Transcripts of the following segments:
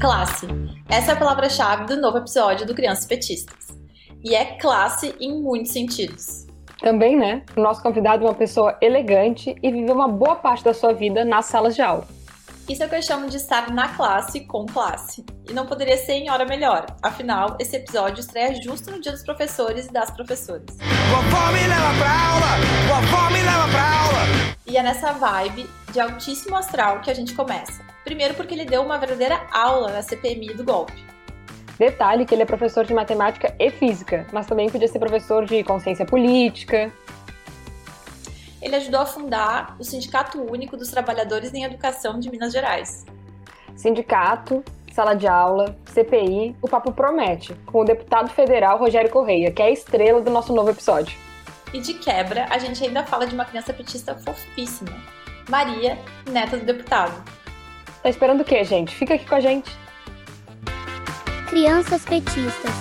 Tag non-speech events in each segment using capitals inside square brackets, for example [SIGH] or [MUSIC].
Classe. Essa é a palavra-chave do novo episódio do Crianças Petistas. E é classe em muitos sentidos. Também, né? O nosso convidado é uma pessoa elegante e viveu uma boa parte da sua vida nas salas de aula. Isso é o que eu chamo de estar na classe com classe. E não poderia ser em hora melhor. Afinal, esse episódio estreia justo no dia dos professores e das professoras. Vovó me leva pra aula! Vovó me leva pra aula! E é nessa vibe de altíssimo astral que a gente começa. Primeiro porque ele deu uma verdadeira aula na CPMI do golpe. Detalhe que ele é professor de matemática e física, mas também podia ser professor de consciência política. Ele ajudou a fundar o Sindicato Único dos Trabalhadores em Educação de Minas Gerais. Sindicato, sala de aula, CPI, o papo promete, com o deputado federal Rogério Correia, que é a estrela do nosso novo episódio. E de quebra, a gente ainda fala de uma criança petista fofíssima, Maria, neta do deputado. Tá esperando o quê, gente? Fica aqui com a gente. Crianças petistas.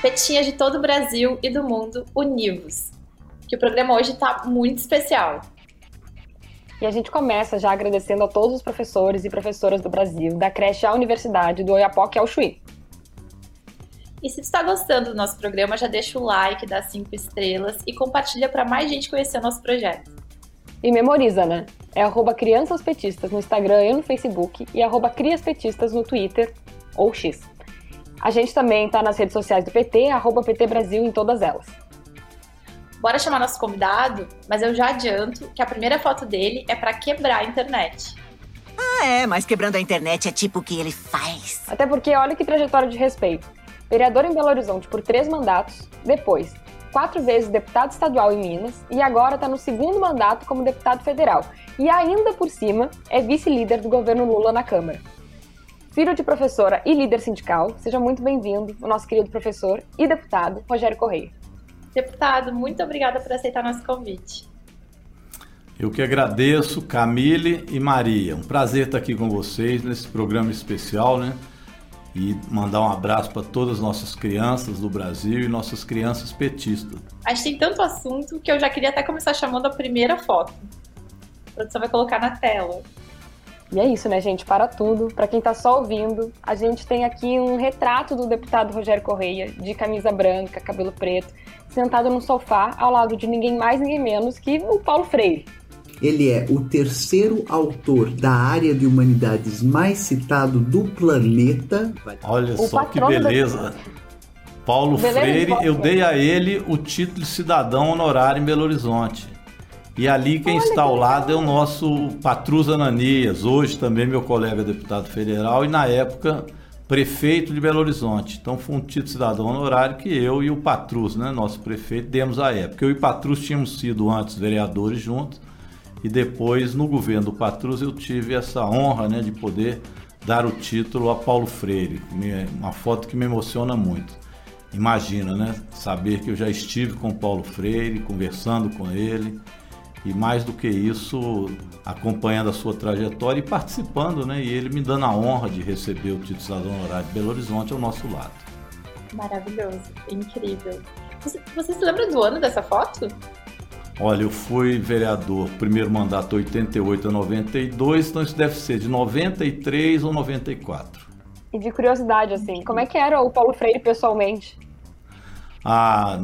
Petinhas de todo o Brasil e do mundo, univos. Que o programa hoje tá muito especial. E a gente começa já agradecendo a todos os professores e professoras do Brasil, da creche à universidade, do Oiapoque ao Chuí. E se tu está gostando do nosso programa, já deixa o like, dá cinco estrelas e compartilha para mais gente conhecer o nosso projeto. E memoriza, né? É arroba Crianças Petistas no Instagram e no Facebook e arroba Crias Petistas no Twitter ou X. A gente também está nas redes sociais do PT, arroba PT Brasil em todas elas. Bora chamar nosso convidado, mas eu já adianto que a primeira foto dele é para quebrar a internet. Ah, é, mas quebrando a internet é tipo o que ele faz. Até porque olha que trajetória de respeito. Vereador em Belo Horizonte por três mandatos, depois quatro vezes deputado estadual em Minas e agora está no segundo mandato como deputado federal. E ainda por cima é vice-líder do governo Lula na Câmara. Filho de professora e líder sindical, seja muito bem-vindo, o nosso querido professor e deputado Rogério Correia. Deputado, muito obrigada por aceitar nosso convite. Eu que agradeço, Camille e Maria. Um prazer estar aqui com vocês nesse programa especial, né? E mandar um abraço para todas as nossas crianças do Brasil e nossas crianças petistas. A gente tem tanto assunto que eu já queria até começar chamando a primeira foto. A produção vai colocar na tela. E é isso, né, gente? Para tudo. Para quem está só ouvindo, a gente tem aqui um retrato do deputado Rogério Correia, de camisa branca, cabelo preto, sentado no sofá ao lado de ninguém mais, ninguém menos que o Paulo Freire. Ele é o terceiro autor da área de humanidades mais citado do planeta. Olha o só que beleza. Paulo beleza Freire, eu dei a ele o título de cidadão honorário em Belo Horizonte. E ali quem Olha está ao lado é o nosso Patrus Ananias, hoje também meu colega deputado federal e na época prefeito de Belo Horizonte. Então foi um título de cidadão honorário que eu e o Patrus, né, nosso prefeito, demos à época. Eu e o Patrus tínhamos sido antes vereadores juntos e depois no governo do Patrus eu tive essa honra né, de poder dar o título a Paulo Freire, uma foto que me emociona muito. Imagina, né? Saber que eu já estive com Paulo Freire, conversando com ele, e mais do que isso, acompanhando a sua trajetória e participando, né? E ele me dando a honra de receber o título cidadão honorário de Belo Horizonte ao nosso lado. Maravilhoso, incrível. Você, você se lembra do ano dessa foto? Olha, eu fui vereador, primeiro mandato 88 a 92, então isso deve ser de 93 ou 94. E de curiosidade, assim, como é que era o Paulo Freire pessoalmente? Ah,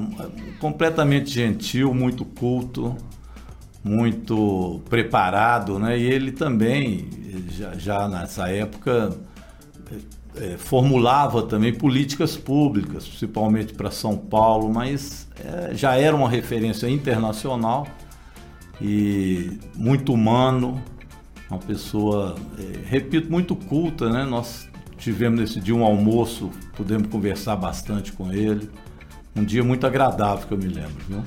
completamente gentil, muito culto, muito preparado, né? E ele também, já, já nessa época, é, formulava também políticas públicas, principalmente para São Paulo, mas é, já era uma referência internacional e muito humano, uma pessoa, é, repito, muito culta, né? Nós tivemos nesse dia um almoço, pudemos conversar bastante com ele, um dia muito agradável que eu me lembro, viu?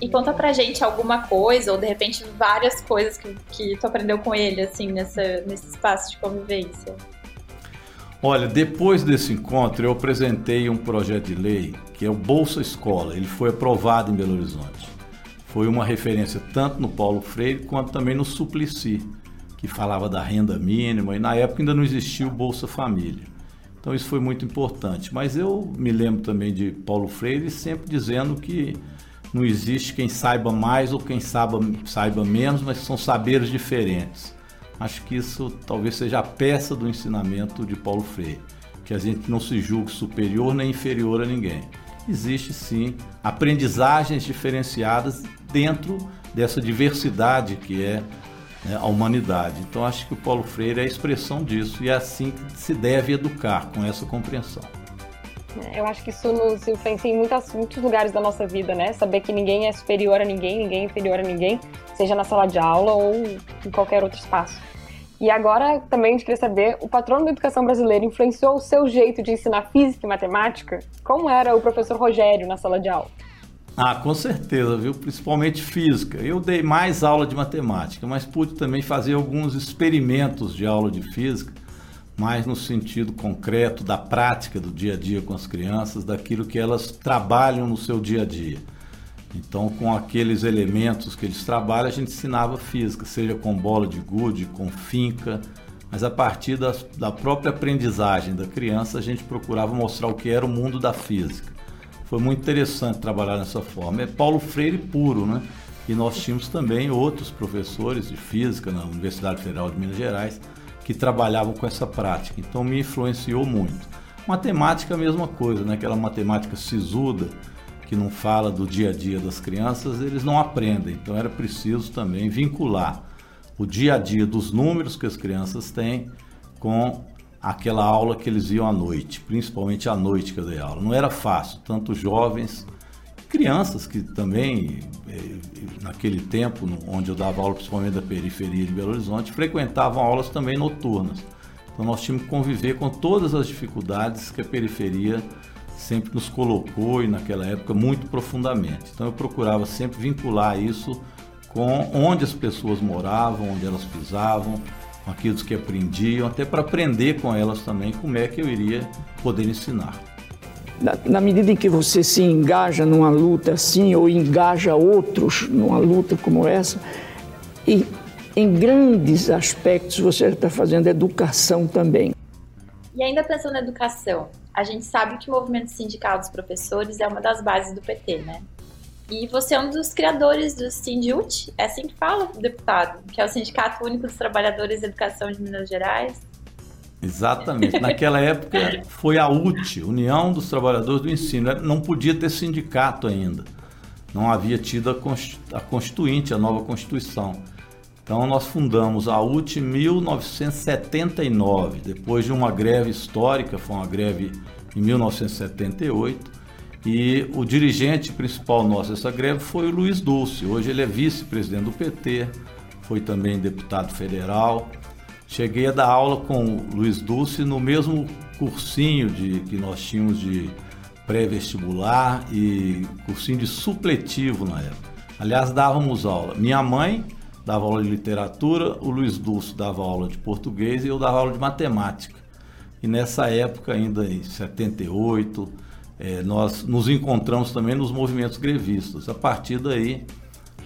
E conta pra gente alguma coisa, ou de repente várias coisas que, que tu aprendeu com ele, assim, nessa, nesse espaço de convivência. Olha, depois desse encontro eu apresentei um projeto de lei que é o Bolsa Escola. Ele foi aprovado em Belo Horizonte. Foi uma referência tanto no Paulo Freire quanto também no Suplicy, que falava da renda mínima e na época ainda não existia o Bolsa Família. Então isso foi muito importante. Mas eu me lembro também de Paulo Freire sempre dizendo que não existe quem saiba mais ou quem saiba, saiba menos, mas são saberes diferentes. Acho que isso talvez seja a peça do ensinamento de Paulo Freire, que a gente não se julgue superior nem inferior a ninguém. Existe sim aprendizagens diferenciadas dentro dessa diversidade que é né, a humanidade. Então acho que o Paulo Freire é a expressão disso e é assim que se deve educar, com essa compreensão. É, eu acho que isso nos influencia em muitos lugares da nossa vida, né? Saber que ninguém é superior a ninguém, ninguém é inferior a ninguém, seja na sala de aula ou em qualquer outro espaço. E agora também a gente queria saber, o patrono da educação brasileira influenciou o seu jeito de ensinar física e matemática? Como era o professor Rogério na sala de aula? Ah, com certeza, viu? Principalmente física. Eu dei mais aula de matemática, mas pude também fazer alguns experimentos de aula de física, mais no sentido concreto da prática do dia a dia com as crianças, daquilo que elas trabalham no seu dia a dia. Então, com aqueles elementos que eles trabalham, a gente ensinava física, seja com bola de gude, com finca, mas a partir da, da própria aprendizagem da criança, a gente procurava mostrar o que era o mundo da física. Foi muito interessante trabalhar dessa forma. É Paulo Freire puro, né? E nós tínhamos também outros professores de física na Universidade Federal de Minas Gerais que trabalhavam com essa prática. Então me influenciou muito. Matemática a mesma coisa, né? Aquela matemática sisuda que não fala do dia a dia das crianças, eles não aprendem. Então era preciso também vincular o dia a dia dos números que as crianças têm com aquela aula que eles iam à noite, principalmente à noite que eu dei aula. Não era fácil, tanto jovens, crianças que também, naquele tempo, onde eu dava aula principalmente da periferia de Belo Horizonte, frequentavam aulas também noturnas. Então nós tínhamos que conviver com todas as dificuldades que a periferia sempre nos colocou e naquela época muito profundamente. Então eu procurava sempre vincular isso com onde as pessoas moravam, onde elas pisavam, com aqueles que aprendiam, até para aprender com elas também como é que eu iria poder ensinar. Na, na, medida em que você se engaja numa luta assim, ou engaja outros numa luta como essa, e em grandes aspectos você está fazendo educação também. E ainda pensando na educação, a gente sabe que o movimento sindical dos professores é uma das bases do PT, né? E você é um dos criadores do Sindiut, é assim que fala, deputado, que é o Sindicato Único dos Trabalhadores de Educação de Minas Gerais. Exatamente. Naquela época foi a UT, União dos Trabalhadores do Ensino. Não podia ter sindicato ainda. Não havia tido a Constituinte, a nova Constituição. Então nós fundamos a UT em 1979, depois de uma greve histórica, foi uma greve em 1978 e o dirigente principal nosso dessa greve foi o Luiz Dulce. Hoje ele é vice-presidente do PT, foi também deputado federal. Cheguei a dar aula com o Luiz Dulce no mesmo cursinho de, que nós tínhamos de pré-vestibular e cursinho de supletivo na época. Aliás, dávamos aula. Minha mãe dava aula de literatura, o Luiz Dulce dava aula de português e eu dava aula de matemática. E nessa época, ainda em 78, é, nós nos encontramos também nos movimentos grevistas. A partir daí,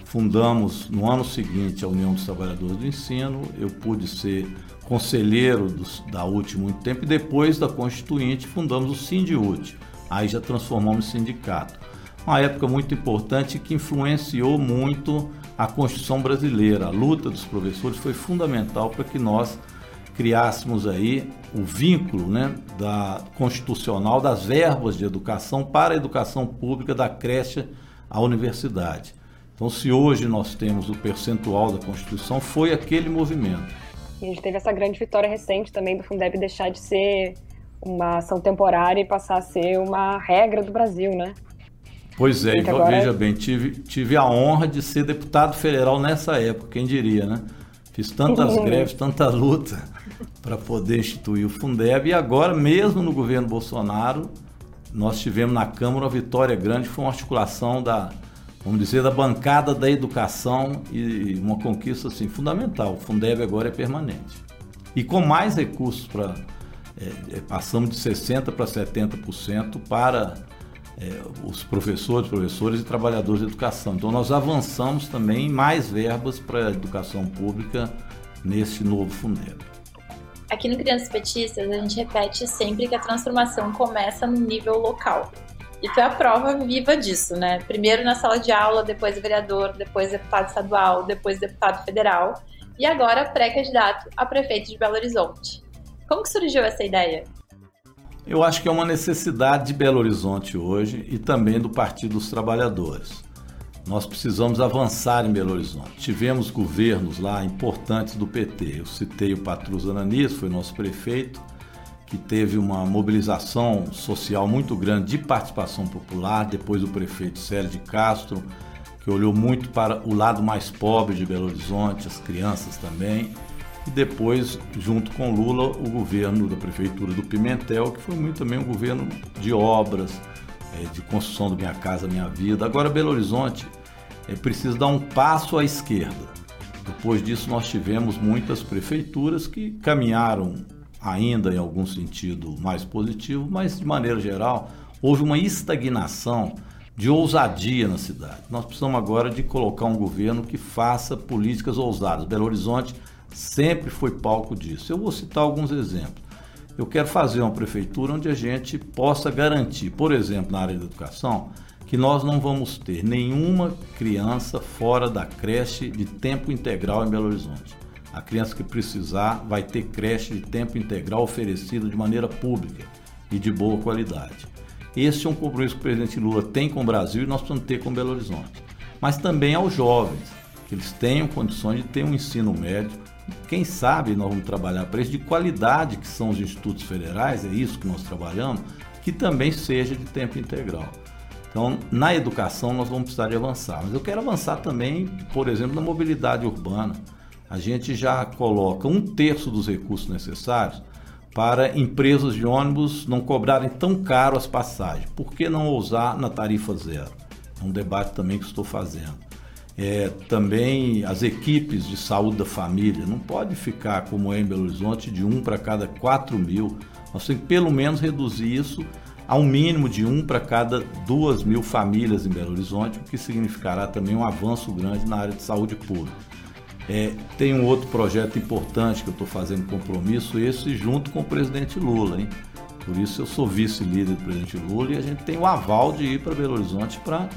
fundamos no ano seguinte a União dos Trabalhadores do Ensino. Eu pude ser conselheiro dos, da UT muito tempo e depois da Constituinte fundamos o Sindiúte. Aí já transformamos em sindicato. Uma época muito importante que influenciou muito a Constituição brasileira. A luta dos professores foi fundamental para que nós criássemos aí o vínculo né, da constitucional das verbas de educação para a educação pública da creche à universidade. Então, se hoje nós temos o percentual da Constituição, foi aquele movimento. E a gente teve essa grande vitória recente também do Fundeb deixar de ser uma ação temporária e passar a ser uma regra do Brasil, né? Pois é, então, agora... veja bem, tive, tive a honra de ser deputado federal nessa época, quem diria, né? Fiz tantas [LAUGHS] greves, tanta luta [LAUGHS] para poder instituir o Fundeb. E agora, mesmo no governo Bolsonaro, nós tivemos na Câmara uma vitória grande, foi uma articulação da, vamos dizer, da bancada da educação e uma conquista assim, fundamental. O Fundeb agora é permanente. E com mais recursos para. É, é, passamos de 60% para 70% para é, os professores, professores e trabalhadores de educação. Então nós avançamos também em mais verbas para a educação pública nesse novo Fundeb. Aqui no Crianças Petistas, a gente repete sempre que a transformação começa no nível local. E tu é a prova viva disso, né? Primeiro na sala de aula, depois vereador, depois deputado estadual, depois deputado federal. e agora pré-candidato a prefeito de Belo Horizonte. Como que surgiu essa ideia? Eu acho que é uma necessidade de Belo Horizonte hoje e também do Partido dos Trabalhadores. Nós precisamos avançar em Belo Horizonte. Tivemos governos lá importantes do PT. Eu citei o Patrus Ananias, foi nosso prefeito, que teve uma mobilização social muito grande de participação popular. Depois o prefeito Célio de Castro, que olhou muito para o lado mais pobre de Belo Horizonte, as crianças também. E depois, junto com Lula, o governo da prefeitura do Pimentel, que foi muito também um governo de obras, é, de construção do Minha Casa Minha Vida. Agora, Belo Horizonte é preciso dar um passo à esquerda. Depois disso, nós tivemos muitas prefeituras que caminharam ainda em algum sentido mais positivo, mas de maneira geral, houve uma estagnação de ousadia na cidade. Nós precisamos agora de colocar um governo que faça políticas ousadas. Belo Horizonte sempre foi palco disso. Eu vou citar alguns exemplos. Eu quero fazer uma prefeitura onde a gente possa garantir, por exemplo, na área da educação, que nós não vamos ter nenhuma criança fora da creche de tempo integral em Belo Horizonte. A criança que precisar vai ter creche de tempo integral oferecida de maneira pública e de boa qualidade. Esse é um compromisso que o presidente Lula tem com o Brasil e nós precisamos ter com Belo Horizonte. Mas também aos jovens, que eles tenham condições de ter um ensino médio. Quem sabe nós vamos trabalhar para isso de qualidade, que são os institutos federais, é isso que nós trabalhamos, que também seja de tempo integral. Então, na educação, nós vamos precisar de avançar. Mas eu quero avançar também, por exemplo, na mobilidade urbana. A gente já coloca um terço dos recursos necessários para empresas de ônibus não cobrarem tão caro as passagens. Por que não ousar na tarifa zero? É um debate também que estou fazendo. É, também as equipes de saúde da família não pode ficar como é em Belo Horizonte de um para cada 4 mil. Nós temos que pelo menos reduzir isso a um mínimo de um para cada duas mil famílias em Belo Horizonte, o que significará também um avanço grande na área de saúde pública. É, tem um outro projeto importante que eu estou fazendo compromisso, esse junto com o presidente Lula, hein? Por isso eu sou vice-líder do presidente Lula e a gente tem o aval de ir para Belo Horizonte para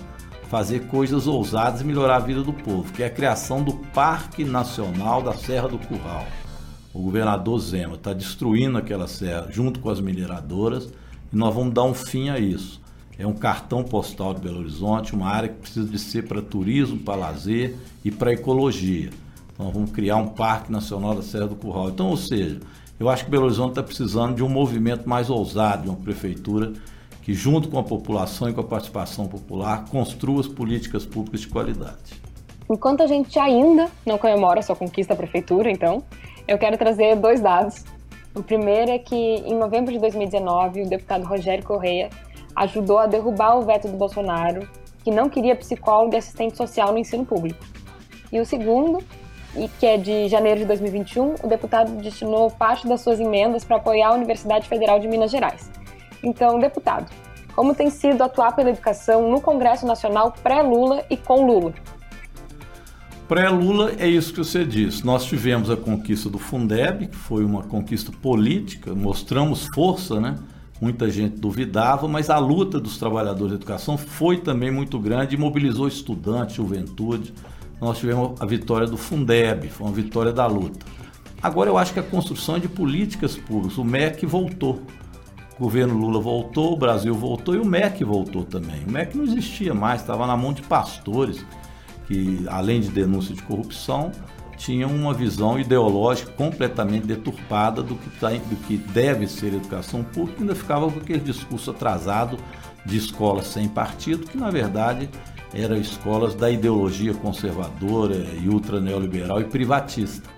fazer coisas ousadas e melhorar a vida do povo, que é a criação do Parque Nacional da Serra do Curral. O governador Zema está destruindo aquela serra junto com as mineradoras e nós vamos dar um fim a isso. É um cartão postal de Belo Horizonte, uma área que precisa de ser para turismo, para lazer e para ecologia. Vamos criar um Parque Nacional da Serra do Curral. Então, ou seja, eu acho que Belo Horizonte está precisando de um movimento mais ousado, de uma prefeitura que, junto com a população e com a participação popular, construa as políticas públicas de qualidade. Enquanto a gente ainda não comemora sua conquista à prefeitura, então, eu quero trazer dois dados. O primeiro é que, em novembro de 2019, o deputado Rogério Correia ajudou a derrubar o veto do Bolsonaro, que não queria psicólogo e assistente social no ensino público. E o segundo e que é de janeiro de 2021, o deputado destinou parte das suas emendas para apoiar a Universidade Federal de Minas Gerais. Então, deputado, como tem sido atuar pela educação no Congresso Nacional pré-Lula e com Lula? Pré-Lula é isso que você disse. Nós tivemos a conquista do Fundeb, que foi uma conquista política, mostramos força, né? Muita gente duvidava, mas a luta dos trabalhadores da educação foi também muito grande e mobilizou estudantes, juventude nós tivemos a vitória do Fundeb, foi uma vitória da luta. Agora eu acho que a construção é de políticas públicas. O MEC voltou. O governo Lula voltou, o Brasil voltou e o MEC voltou também. O MEC não existia mais, estava na mão de pastores que, além de denúncia de corrupção, tinham uma visão ideológica completamente deturpada do que, tá, do que deve ser educação pública, ainda ficava com aquele discurso atrasado de escola sem partido, que na verdade eram escolas da ideologia conservadora e ultra neoliberal e privatista.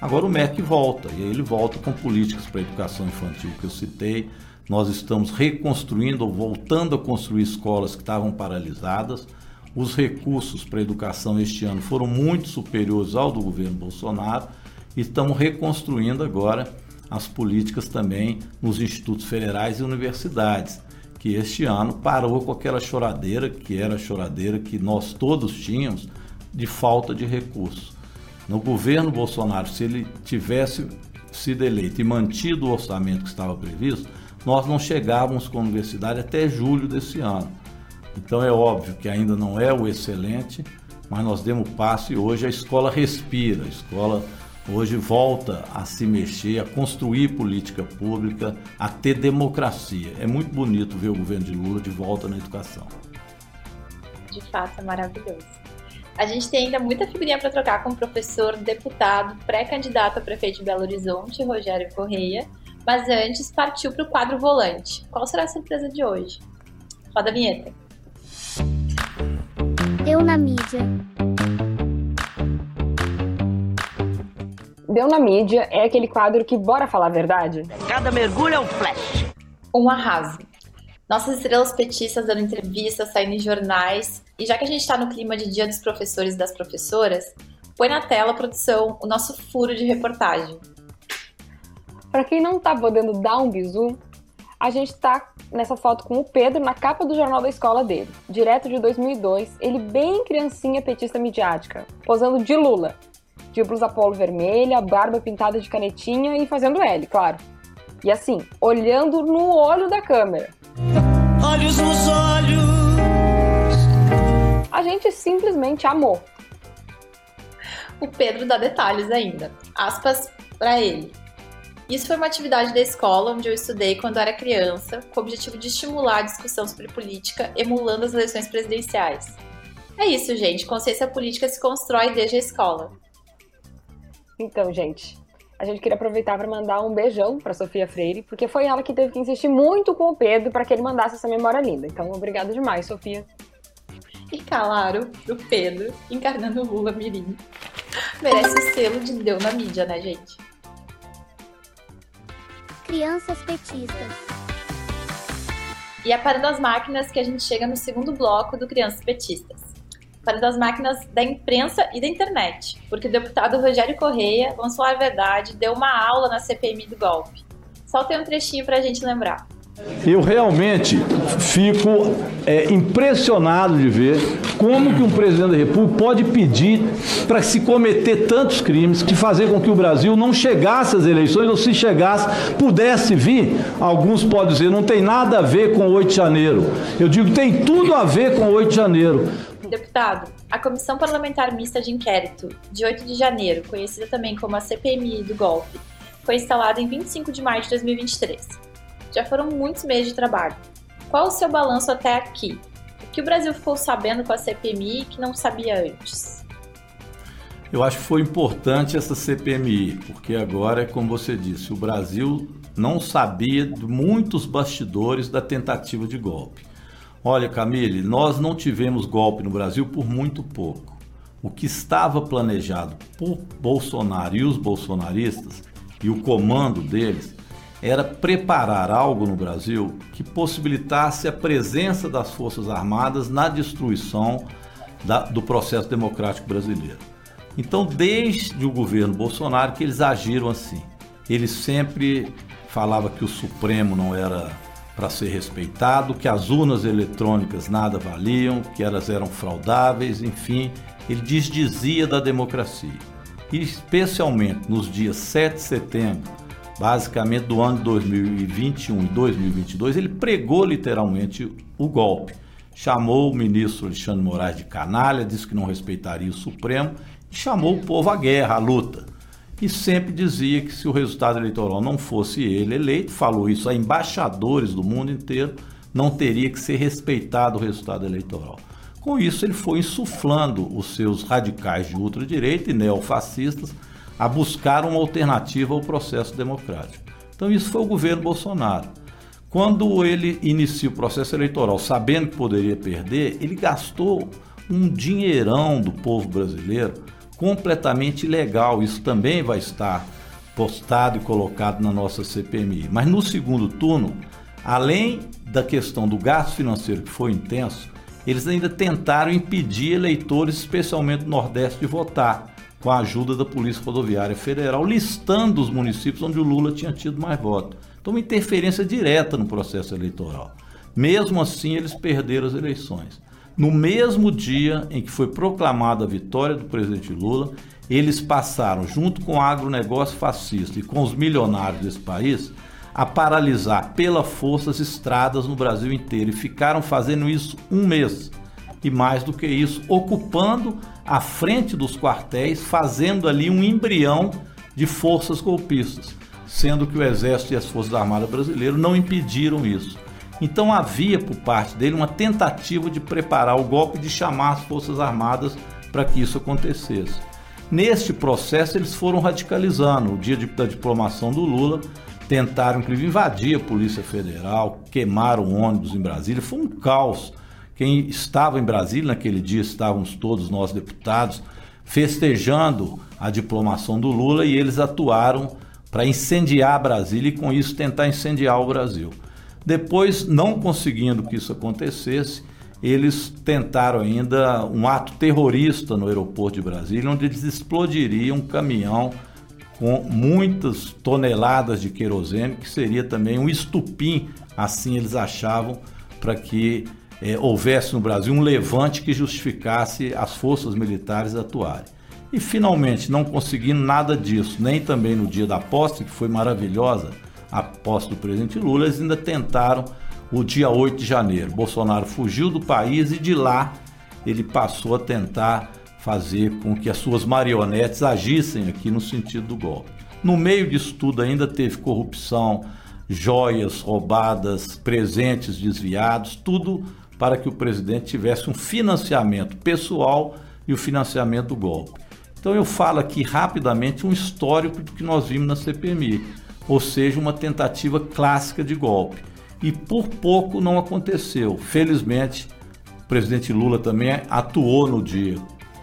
Agora o MEC volta, e ele volta com políticas para a educação infantil que eu citei. Nós estamos reconstruindo ou voltando a construir escolas que estavam paralisadas. Os recursos para a educação este ano foram muito superiores ao do governo Bolsonaro e estamos reconstruindo agora as políticas também nos institutos federais e universidades que este ano parou com aquela choradeira, que era a choradeira que nós todos tínhamos, de falta de recursos. No governo Bolsonaro, se ele tivesse sido eleito e mantido o orçamento que estava previsto, nós não chegávamos com a universidade até julho desse ano. Então é óbvio que ainda não é o excelente, mas nós demos passo e hoje a escola respira, a escola hoje volta a se mexer, a construir política pública, a ter democracia. É muito bonito ver o governo de Lula de volta na educação. De fato, é maravilhoso. A gente tem ainda muita figurinha para trocar com o professor, deputado, pré-candidato a prefeito de Belo Horizonte, Rogério Correia. Mas antes, partiu para o quadro volante. Qual será a surpresa de hoje? Roda a vinheta. Deu na mídia. Deu na mídia é aquele quadro que bora falar a verdade. Cada mergulho é um flash. Um arraso. Nossas estrelas petistas dando entrevistas, saindo em jornais. E já que a gente está no clima de Dia dos Professores e das Professoras, põe na tela, produção, o nosso furo de reportagem. Para quem não tá podendo dar um bisu, a gente tá nessa foto com o Pedro na capa do jornal da escola dele, direto de 2002, ele bem criancinha petista midiática, posando de Lula, de blusa polo vermelha, barba pintada de canetinha e fazendo L, claro. E assim, olhando no olho da câmera. Olhos nos olhos. A gente simplesmente amou. O Pedro dá detalhes ainda. Aspas para ele. Isso foi uma atividade da escola onde eu estudei quando era criança, com o objetivo de estimular a discussão sobre política, emulando as eleições presidenciais. É isso, gente. Consciência política se constrói desde a escola. Então, gente, a gente queria aproveitar para mandar um beijão para Sofia Freire, porque foi ela que teve que insistir muito com o Pedro para que ele mandasse essa memória linda. Então, obrigada demais, Sofia. E claro, pro Pedro, encarnando o Lula Mirim. Merece o selo de deu na mídia, né, gente? Crianças petistas. E é parando as máquinas que a gente chega no segundo bloco do Crianças Petistas para das máquinas da imprensa e da internet, porque o deputado Rogério Correia, vamos falar a verdade, deu uma aula na CPMI do golpe. Só tem um trechinho para a gente lembrar. Eu realmente fico é, impressionado de ver como que um presidente da República pode pedir para se cometer tantos crimes, de fazer com que o Brasil não chegasse às eleições, ou se chegasse, pudesse vir. Alguns podem dizer, não tem nada a ver com o 8 de janeiro. Eu digo, tem tudo a ver com o 8 de janeiro. Deputado, a Comissão Parlamentar Mista de Inquérito, de 8 de janeiro, conhecida também como a CPMI do golpe, foi instalada em 25 de maio de 2023. Já foram muitos meses de trabalho. Qual o seu balanço até aqui? O que o Brasil ficou sabendo com a CPMI que não sabia antes? Eu acho que foi importante essa CPMI, porque agora, como você disse, o Brasil não sabia de muitos bastidores da tentativa de golpe. Olha, Camille, nós não tivemos golpe no Brasil por muito pouco. O que estava planejado por Bolsonaro e os bolsonaristas e o comando deles era preparar algo no Brasil que possibilitasse a presença das Forças Armadas na destruição da, do processo democrático brasileiro. Então, desde o governo Bolsonaro que eles agiram assim. Eles sempre falavam que o Supremo não era para ser respeitado, que as urnas eletrônicas nada valiam, que elas eram fraudáveis, enfim, ele desdizia da democracia. E especialmente nos dias 7 de setembro, basicamente do ano 2021 e 2022, ele pregou literalmente o golpe. Chamou o ministro Alexandre Moraes de canalha, disse que não respeitaria o Supremo e chamou o povo à guerra, à luta e sempre dizia que se o resultado eleitoral não fosse ele eleito, falou isso a embaixadores do mundo inteiro, não teria que ser respeitado o resultado eleitoral. Com isso, ele foi insuflando os seus radicais de ultradireita e neofascistas a buscar uma alternativa ao processo democrático. Então, isso foi o governo Bolsonaro. Quando ele inicia o processo eleitoral sabendo que poderia perder, ele gastou um dinheirão do povo brasileiro completamente ilegal. Isso também vai estar postado e colocado na nossa CPMI. Mas no segundo turno, além da questão do gasto financeiro que foi intenso, eles ainda tentaram impedir eleitores, especialmente do Nordeste, de votar, com a ajuda da Polícia Rodoviária Federal, listando os municípios onde o Lula tinha tido mais votos. Então, uma interferência direta no processo eleitoral. Mesmo assim, eles perderam as eleições. No mesmo dia em que foi proclamada a vitória do presidente Lula, eles passaram, junto com o agronegócio fascista e com os milionários desse país, a paralisar pela força as estradas no Brasil inteiro e ficaram fazendo isso um mês. E mais do que isso, ocupando a frente dos quartéis, fazendo ali um embrião de forças golpistas, sendo que o Exército e as Forças Armadas brasileiras não impediram isso. Então havia por parte dele uma tentativa de preparar o golpe de chamar as Forças Armadas para que isso acontecesse. Neste processo eles foram radicalizando. O dia de, da diplomação do Lula tentaram inclusive invadir a Polícia Federal, queimaram ônibus em Brasília, foi um caos. Quem estava em Brasília naquele dia estávamos todos nós deputados festejando a diplomação do Lula e eles atuaram para incendiar Brasília e com isso tentar incendiar o Brasil. Depois, não conseguindo que isso acontecesse, eles tentaram ainda um ato terrorista no aeroporto de Brasília, onde eles explodiriam um caminhão com muitas toneladas de querosene, que seria também um estupim, assim eles achavam, para que é, houvesse no Brasil um levante que justificasse as forças militares atuarem. E finalmente, não conseguindo nada disso, nem também no dia da posse, que foi maravilhosa, a posse do presidente Lula, eles ainda tentaram o dia 8 de janeiro. Bolsonaro fugiu do país e de lá ele passou a tentar fazer com que as suas marionetes agissem aqui no sentido do golpe. No meio disso tudo ainda teve corrupção, joias roubadas, presentes desviados, tudo para que o presidente tivesse um financiamento pessoal e o financiamento do golpe. Então eu falo aqui rapidamente um histórico do que nós vimos na CPMI, ou seja, uma tentativa clássica de golpe. E por pouco não aconteceu. Felizmente, o presidente Lula também atuou no dia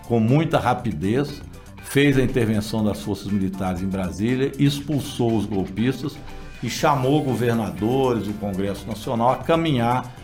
com muita rapidez, fez a intervenção das forças militares em Brasília, expulsou os golpistas e chamou governadores, o Congresso Nacional a caminhar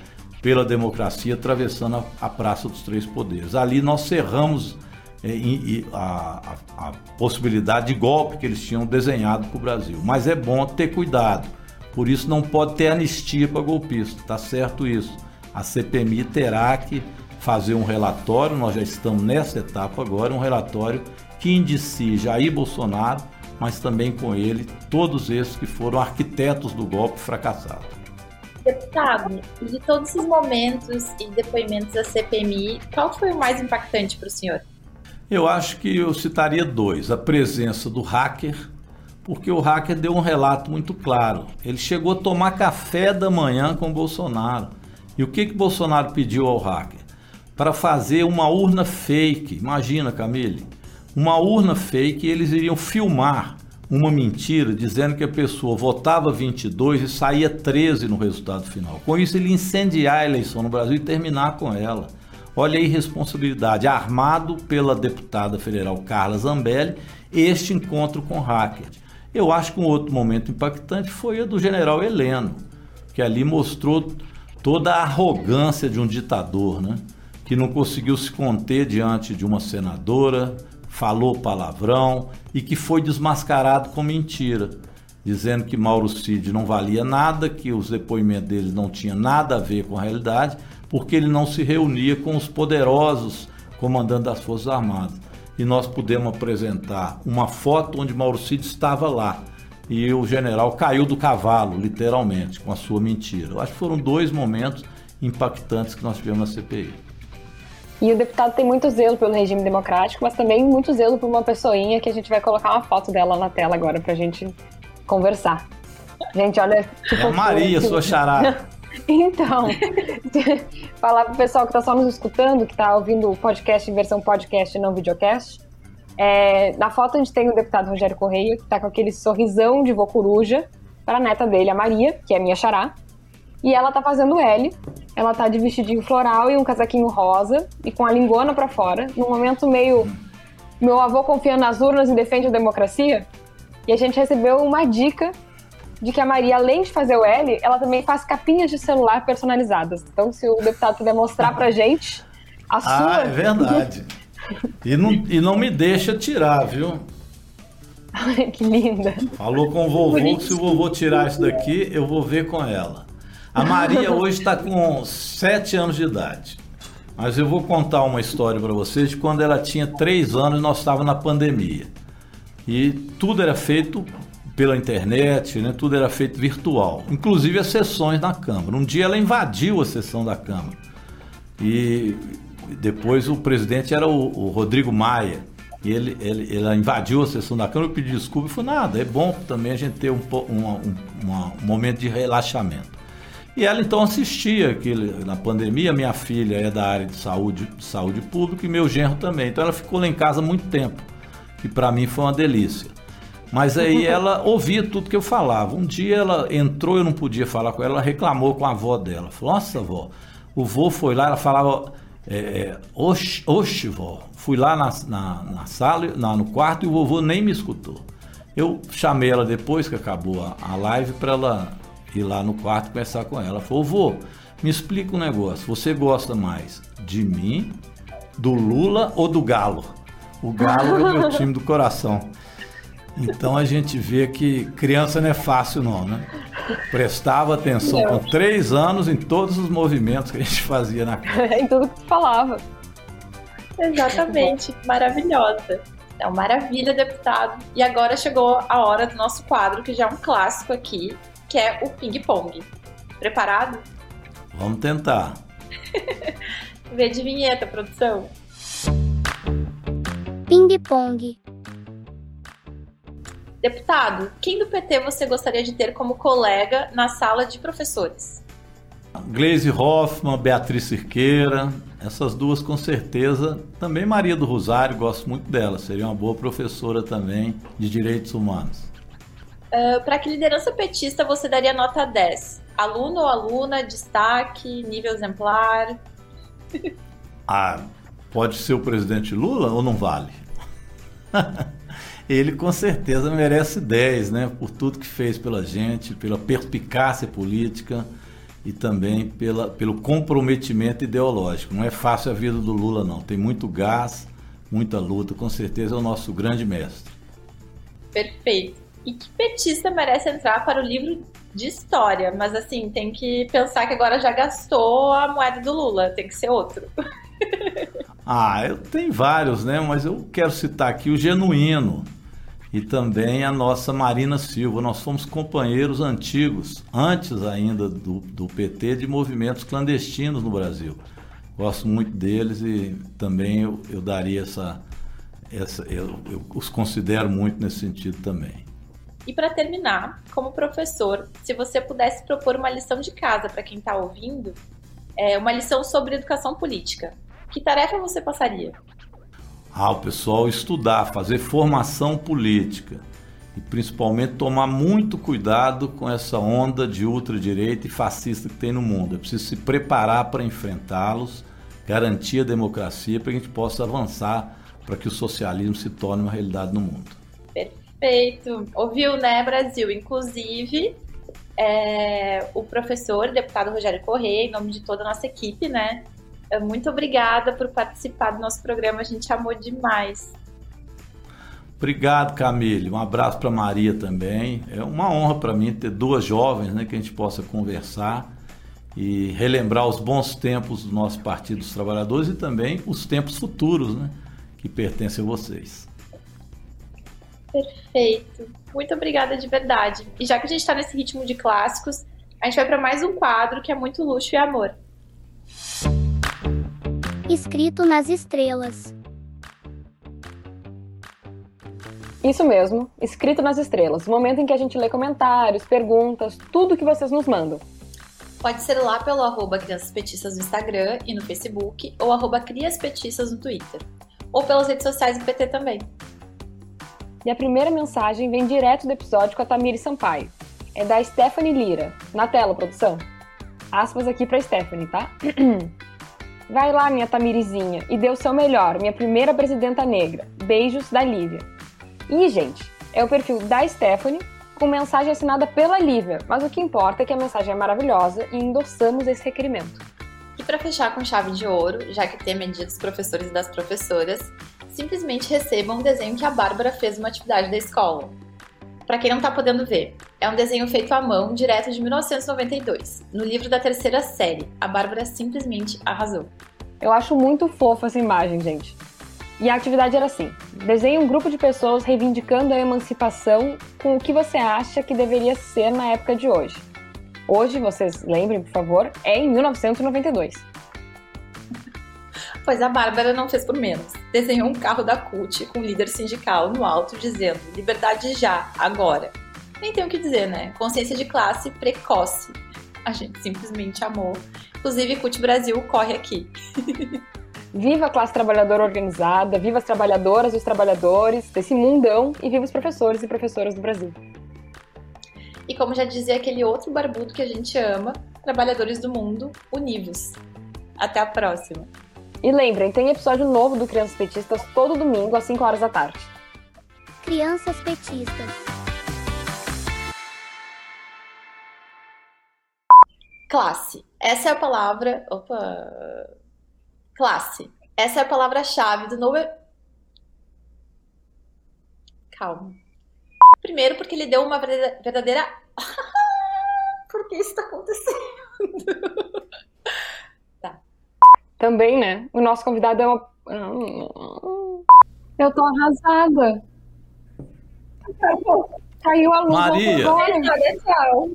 pela democracia, atravessando a, Praça dos Três Poderes. Ali nós cerramos é, a, a, a, possibilidade de golpe que eles tinham desenhado para o Brasil. Mas é bom ter cuidado. Por isso não pode ter anistia para golpista, tá certo isso. A CPMI terá que fazer um relatório, nós já estamos nessa etapa agora, um relatório que indicie Jair Bolsonaro, mas também com ele todos esses que foram arquitetos do golpe fracassado. Deputado, de todos esses momentos e depoimentos da CPMI, qual foi o mais impactante para o senhor? Eu acho que eu citaria dois. A presença do hacker, porque o hacker deu um relato muito claro. Ele chegou a tomar café da manhã com Bolsonaro. E o que que Bolsonaro pediu ao hacker? Para fazer uma urna fake. Imagina, Camille. Uma urna fake e eles iriam filmar uma mentira dizendo que a pessoa votava 22 e saía 13 no resultado final. Com isso, ele incendiar a eleição no Brasil e terminar com ela. Olha a irresponsabilidade, armado pela deputada federal Carla Zambelli, este encontro com hacker. Eu acho que um outro momento impactante foi a do general Heleno, que ali mostrou toda a arrogância de um ditador, né? que não conseguiu se conter diante de uma senadora, falou palavrão e que foi desmascarado com mentira, dizendo que Mauro Cid não valia nada, que os depoimentos dele não tinham nada a ver com a realidade, porque ele não se reunia com os poderosos comandantes das Forças Armadas. E nós pudemos apresentar uma foto onde Mauro Cid estava lá. E o general caiu do cavalo, literalmente, com a sua mentira. Eu acho que foram dois momentos impactantes que nós tivemos na CPI. E o deputado tem muito zelo pelo regime democrático, mas também muito zelo por uma pessoinha que a gente vai colocar uma foto dela na tela agora pra gente conversar. Gente, olha. É Maria, sua [LAUGHS] chará. Então, [LAUGHS] falar pro pessoal que tá só nos escutando, que tá ouvindo o podcast em versão podcast e não videocast. É, na foto a gente tem o deputado Rogério Correia, que tá com aquele sorrisão de vocoruja para a neta dele, a Maria, que é minha xará. E ela tá fazendo L. Ela tá de vestidinho floral e um casaquinho rosa e com a lingona para fora, num momento meio meu avô confia nas urnas e defende a democracia. E a gente recebeu uma dica de que a Maria, além de fazer o L, ela também faz capinhas de celular personalizadas. Então, se o deputado puder mostrar pra gente a ah, sua. Ah, é verdade. E não, e não me deixa tirar, viu? Ai, que linda. Falou com o vovô que se o vovô tirar isso daqui, eu vou ver com ela. A Maria [LAUGHS] hoje está com 7 anos de idade. Mas eu vou contar uma história para vocês de quando ela tinha 3 anos e nós estávamos na pandemia. E tudo era feito pela internet, né? tudo era feito virtual, inclusive as sessões na Câmara. Um dia ela invadiu a sessão da Câmara. E depois o presidente era o, o Rodrigo Maia. E ele, ele, ela invadiu a sessão da Câmara, eu pedi desculpa e falou, nada, é bom também a gente ter um, um, um, um momento de relaxamento. E ela então assistia aquele, na pandemia, minha filha é da área de saúde, de saúde pública e meu genro também. Então ela ficou lá em casa muito tempo, que para mim foi uma delícia. Mas aí ela ouvia tudo que eu falava. Um dia ela entrou, eu não podia falar com ela, ela reclamou com a avó dela. Falou, nossa, avó, o vô foi lá, ela falava, é, é, oxe, oxe, vó. Fui lá na, na, na sala, na, no quarto e o vovô nem me escutou. Eu chamei ela depois que acabou a, a live para ela ir lá no quarto conversar com ela. Falou, vô, me explica um negócio. Você gosta mais de mim, do Lula ou do Galo? O Galo é o meu time do coração. Então a gente vê que criança não é fácil não, né? Prestava atenção não. com três anos em todos os movimentos que a gente fazia na casa. [LAUGHS] em tudo que tu falava. Exatamente, maravilhosa. Então, maravilha, deputado. E agora chegou a hora do nosso quadro, que já é um clássico aqui, que é o ping-pong. Preparado? Vamos tentar. [LAUGHS] Vê de vinheta, produção. Ping-pong. Deputado, quem do PT você gostaria de ter como colega na sala de professores? Gleise Hoffmann, Beatriz Cirqueira, essas duas com certeza. Também Maria do Rosário, gosto muito dela, seria uma boa professora também de direitos humanos. Uh, ah, Para que liderança petista você daria nota 10? Aluno ou aluna, destaque, nível exemplar? ah, pode ser o presidente Lula ou não vale? [LAUGHS] ele com certeza merece 10, né? Por tudo que fez pela gente, pela perspicácia política e também pela, pelo comprometimento ideológico. Não é fácil a vida do Lula, não. Tem muito gás, muita luta. Com certeza é o nosso grande mestre. Perfeito. E que petista merece entrar para o livro de história? Mas assim, tem que pensar que agora já gastou a moeda do Lula. Tem que ser outro. [LAUGHS] Ah, eu tenho vários, né? Mas eu quero citar aqui o Genuíno e também a nossa Marina Silva. Nós fomos companheiros antigos, antes ainda do, do PT, de movimentos clandestinos no Brasil. Gosto muito deles e também eu, eu daria essa. essa eu, eu os considero muito nesse sentido também. E para terminar, como professor, se você pudesse propor uma lição de casa para quem está ouvindo, é uma lição sobre educação política, que tarefa você passaria? Ah, o pessoal estudar, fazer formação política e principalmente tomar muito cuidado com essa onda de ultradireita e fascista que tem no mundo. É preciso se preparar para enfrentá-los, garantir a democracia para que a gente possa avançar para que o socialismo se torne uma realidade no mundo. Perfeito. Ouviu, né, Brasil? Inclusive, é, o professor, deputado Rogério Correia, em nome de toda a nossa equipe, né, muito obrigada por participar do nosso programa, a gente amou demais. Obrigado, Camille. Um abraço para Maria também. É uma honra para mim ter duas jovens, né, que a gente possa conversar e relembrar os bons tempos do nosso Partido dos Trabalhadores e também os tempos futuros, né, que pertencem a vocês. Perfeito. Muito obrigada de verdade. E já que a gente está nesse ritmo de clássicos, a gente vai para mais um quadro que é muito luxo e amor. Escrito nas estrelas. Isso mesmo, escrito nas estrelas. O momento em que a gente lê comentários, perguntas, tudo que vocês nos mandam. Pode ser lá pelo arroba Crianças Petistas no Instagram e no Facebook, ou arroba Crias Petistas no Twitter. Ou pelas redes sociais do PT também. E a primeira mensagem vem direto do episódio com a Tamiri Sampaio. É da Stephanie Lira. Na tela, produção. Aspas aqui pra Stephanie, tá? [CLEARS THROAT] Vai lá, minha Tamirizinha, e dê o seu melhor, minha primeira presidenta negra. Beijos da Lívia. E, gente, é o perfil da Stephanie com mensagem assinada pela Lívia, mas o que importa é que a mensagem é maravilhosa e endossamos esse requerimento. E para fechar com chave de ouro, já que o tema é dia dos professores e das professoras, simplesmente recebam um desenho que a Bárbara fez uma atividade da escola. Para quem não está podendo ver, é um desenho feito à mão, direto de 1992, no livro da terceira série. A Bárbara simplesmente arrasou. Eu acho muito fofa essa imagem, gente. E a atividade era assim: desenhe um grupo de pessoas reivindicando a emancipação com o que você acha que deveria ser na época de hoje. Hoje, vocês lembrem, por favor, é em 1992. Pois a Bárbara não fez por menos. desenhou um carro da CUT com um líder sindical no alto dizendo liberdade já, agora. Nem tem o que dizer, né? Consciência de classe precoce. A gente simplesmente amou. Inclusive, CUT Brasil corre aqui. [LAUGHS] Viva a classe trabalhadora organizada, viva as trabalhadoras e os trabalhadores desse mundão e viva os professores e professoras do Brasil. E como já dizia aquele outro barbudo que a gente ama, trabalhadores do mundo, univos. Até a próxima. E lembrem, tem episódio novo do Crianças Petistas todo domingo às 5 horas da tarde. Crianças Petistas. Classe. Essa é a palavra. Opa! Classe. Essa é a palavra-chave do novo. Calma. Primeiro, porque ele deu uma verdadeira. [LAUGHS] Por que isso está acontecendo? Também, né? O nosso convidado é uma. Eu tô arrasada. Caiu a luz. Maria. Tchau.